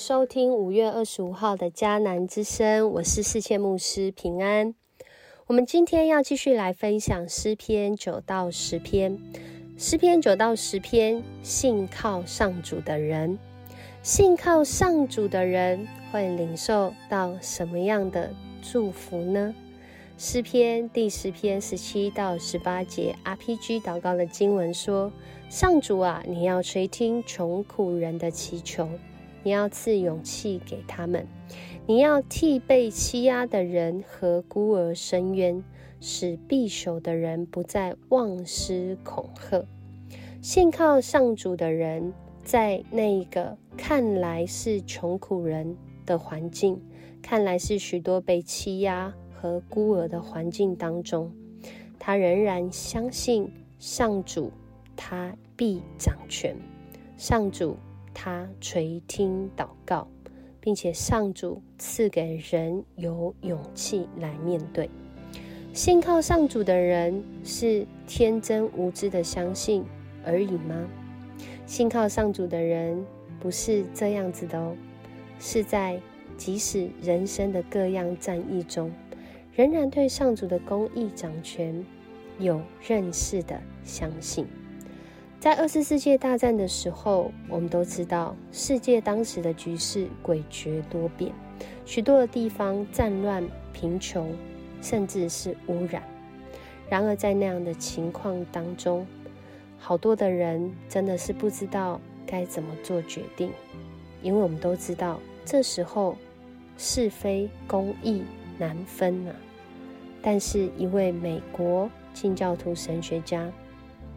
收听五月二十五号的迦南之声，我是世界牧师平安。我们今天要继续来分享诗篇九到十篇。诗篇九到十篇，信靠上主的人，信靠上主的人会领受到什么样的祝福呢？诗篇第十篇十七到十八节，RPG 祷告的经文说：“上主啊，你要垂听穷苦人的祈求，你要赐勇气给他们，你要替被欺压的人和孤儿伸冤，使必守的人不再妄施恐吓。信靠上主的人，在那个看来是穷苦人的环境，看来是许多被欺压。”和孤儿的环境当中，他仍然相信上主，他必掌权。上主他垂听祷告，并且上主赐给人有勇气来面对。信靠上主的人是天真无知的相信而已吗？信靠上主的人不是这样子的哦，是在即使人生的各样战役中。仍然对上主的公义掌权有认识的相信，在二次世界大战的时候，我们都知道世界当时的局势诡谲多变，许多的地方战乱、贫穷，甚至是污染。然而在那样的情况当中，好多的人真的是不知道该怎么做决定，因为我们都知道这时候是非公义。难分啊！但是，一位美国清教徒神学家，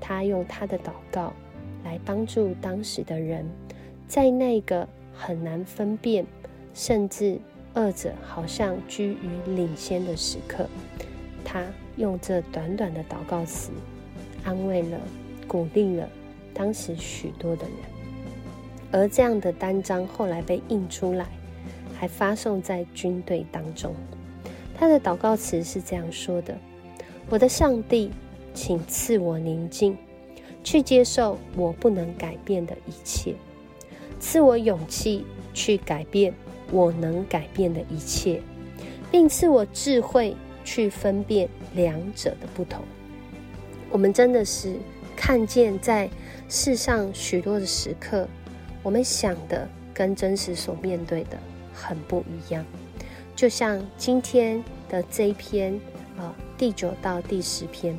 他用他的祷告来帮助当时的人，在那个很难分辨，甚至二者好像居于领先的时刻，他用这短短的祷告词，安慰了、鼓励了当时许多的人。而这样的单张后来被印出来，还发送在军队当中。他的祷告词是这样说的：“我的上帝，请赐我宁静，去接受我不能改变的一切；赐我勇气去改变我能改变的一切，并赐我智慧去分辨两者的不同。”我们真的是看见在世上许多的时刻，我们想的跟真实所面对的很不一样。就像今天的这一篇，啊，第九到第十篇，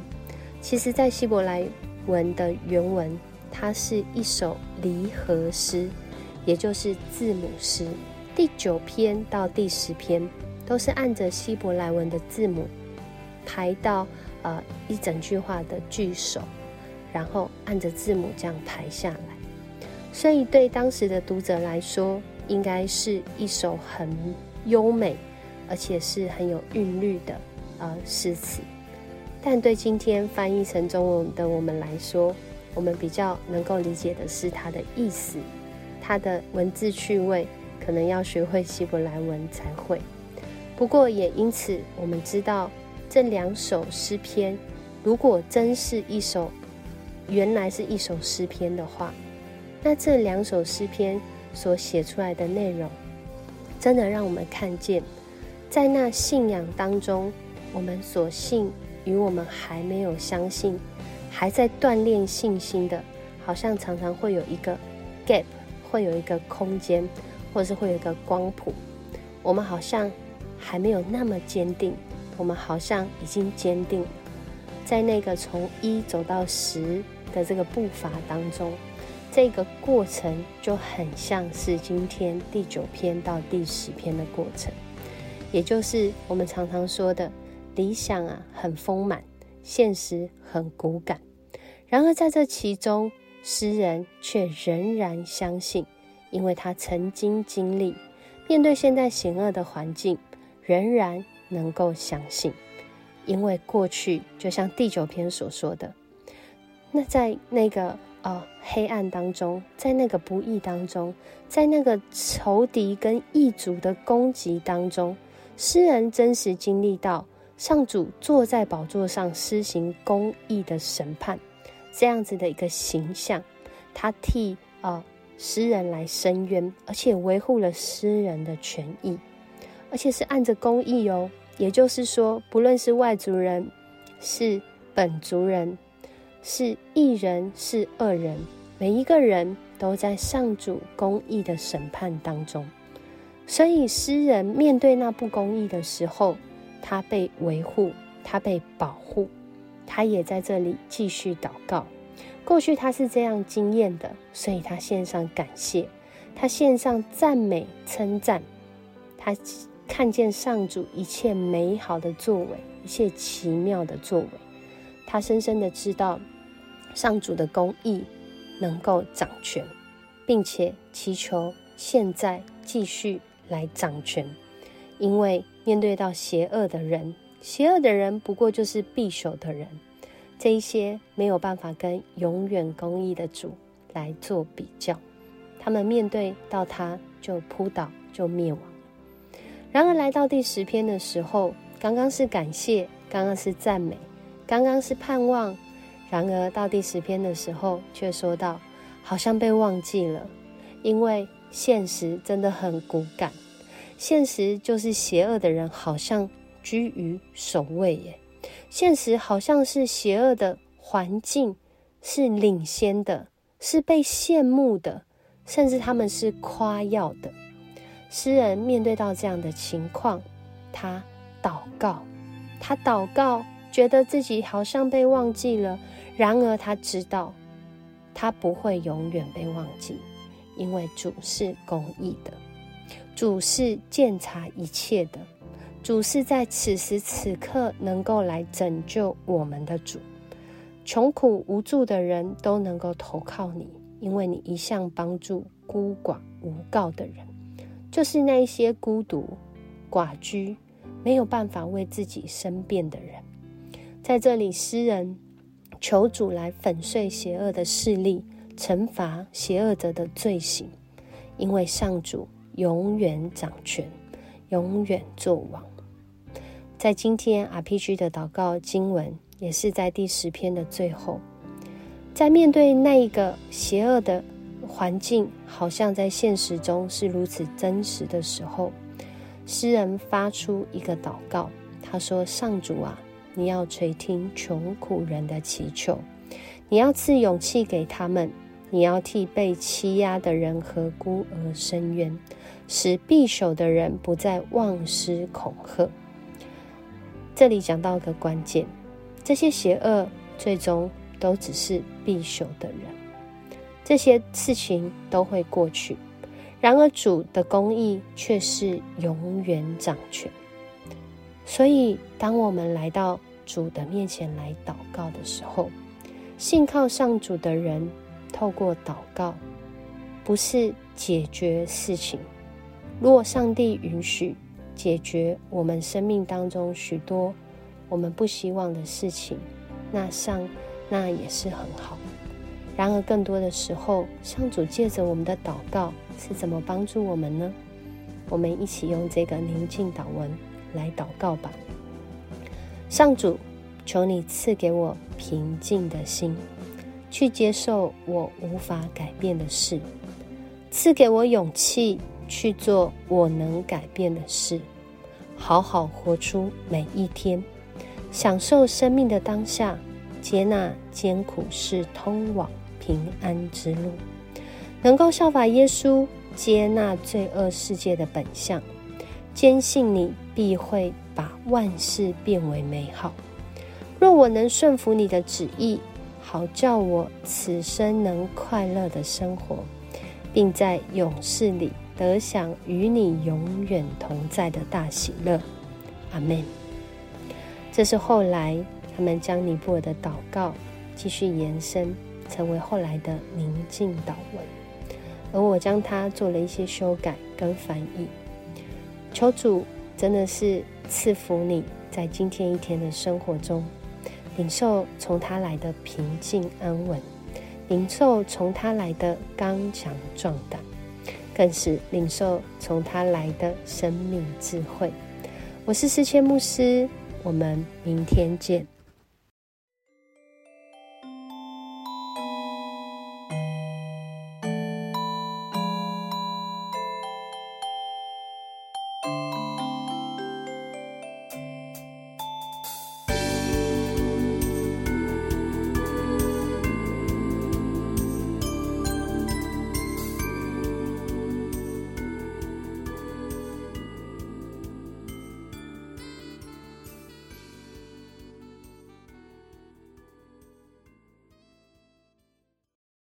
其实，在希伯来文的原文，它是一首离合诗，也就是字母诗。第九篇到第十篇都是按着希伯来文的字母排到呃一整句话的句首，然后按着字母这样排下来。所以，对当时的读者来说，应该是一首很。优美，而且是很有韵律的呃诗词，但对今天翻译成中文的我们来说，我们比较能够理解的是它的意思，它的文字趣味，可能要学会希伯来文才会。不过也因此，我们知道这两首诗篇，如果真是一首原来是一首诗篇的话，那这两首诗篇所写出来的内容。真的让我们看见，在那信仰当中，我们所信与我们还没有相信，还在锻炼信心的，好像常常会有一个 gap，会有一个空间，或者是会有一个光谱。我们好像还没有那么坚定，我们好像已经坚定，在那个从一走到十的这个步伐当中。这个过程就很像是今天第九篇到第十篇的过程，也就是我们常常说的理想啊，很丰满，现实很骨感。然而在这其中，诗人却仍然相信，因为他曾经经历面对现在险恶的环境，仍然能够相信，因为过去就像第九篇所说的，那在那个。哦，黑暗当中，在那个不义当中，在那个仇敌跟异族的攻击当中，诗人真实经历到上主坐在宝座上施行公义的审判，这样子的一个形象，他替啊诗人来申冤，而且维护了诗人的权益，而且是按着公义哦。也就是说，不论是外族人，是本族人，是异人，是恶人，每一个人都在上主公义的审判当中。所以，诗人面对那不公义的时候，他被维护，他被保护，他也在这里继续祷告。过去他是这样经验的，所以他献上感谢，他献上赞美称赞，他看见上主一切美好的作为，一切奇妙的作为，他深深的知道上主的公义能够掌权，并且祈求现在继续来掌权，因为面对到邪恶的人，邪恶的人不过就是匕首的人。这一些没有办法跟永远公义的主来做比较，他们面对到他就扑倒就灭亡。然而来到第十篇的时候，刚刚是感谢，刚刚是赞美，刚刚是盼望，然而到第十篇的时候，却说到好像被忘记了，因为现实真的很骨感，现实就是邪恶的人好像居于首位耶。现实好像是邪恶的环境，是领先的，是被羡慕的，甚至他们是夸耀的。诗人面对到这样的情况，他祷告，他祷告，觉得自己好像被忘记了。然而他知道，他不会永远被忘记，因为主是公义的，主是鉴察一切的。主是在此时此刻能够来拯救我们的主，穷苦无助的人都能够投靠你，因为你一向帮助孤寡无告的人，就是那一些孤独、寡居、没有办法为自己申辩的人。在这里，诗人求主来粉碎邪恶的势力，惩罚邪恶者的罪行，因为上主永远掌权，永远作王。在今天 RPG 的祷告经文，也是在第十篇的最后，在面对那一个邪恶的环境，好像在现实中是如此真实的时候，诗人发出一个祷告，他说：“上主啊，你要垂听穷苦人的祈求，你要赐勇气给他们，你要替被欺压的人和孤儿伸冤，使匕首的人不再妄施恐吓。”这里讲到一个关键，这些邪恶最终都只是匕首的人，这些事情都会过去。然而主的公义却是永远掌权。所以，当我们来到主的面前来祷告的时候，信靠上主的人透过祷告，不是解决事情。若上帝允许。解决我们生命当中许多我们不希望的事情，那上那也是很好。然而，更多的时候，上主借着我们的祷告是怎么帮助我们呢？我们一起用这个宁静祷文来祷告吧。上主，求你赐给我平静的心，去接受我无法改变的事；赐给我勇气。去做我能改变的事，好好活出每一天，享受生命的当下，接纳艰苦是通往平安之路，能够效法耶稣，接纳罪恶世界的本相，坚信你必会把万事变为美好。若我能顺服你的旨意，好叫我此生能快乐的生活，并在勇士里。得享与你永远同在的大喜乐，阿门。这是后来他们将尼泊尔的祷告继续延伸，成为后来的宁静祷文，而我将它做了一些修改跟翻译。求主真的是赐福你在今天一天的生活中，领受从他来的平静安稳，领受从他来的刚强壮胆。更是领受从他来的生命智慧。我是思谦牧师，我们明天见。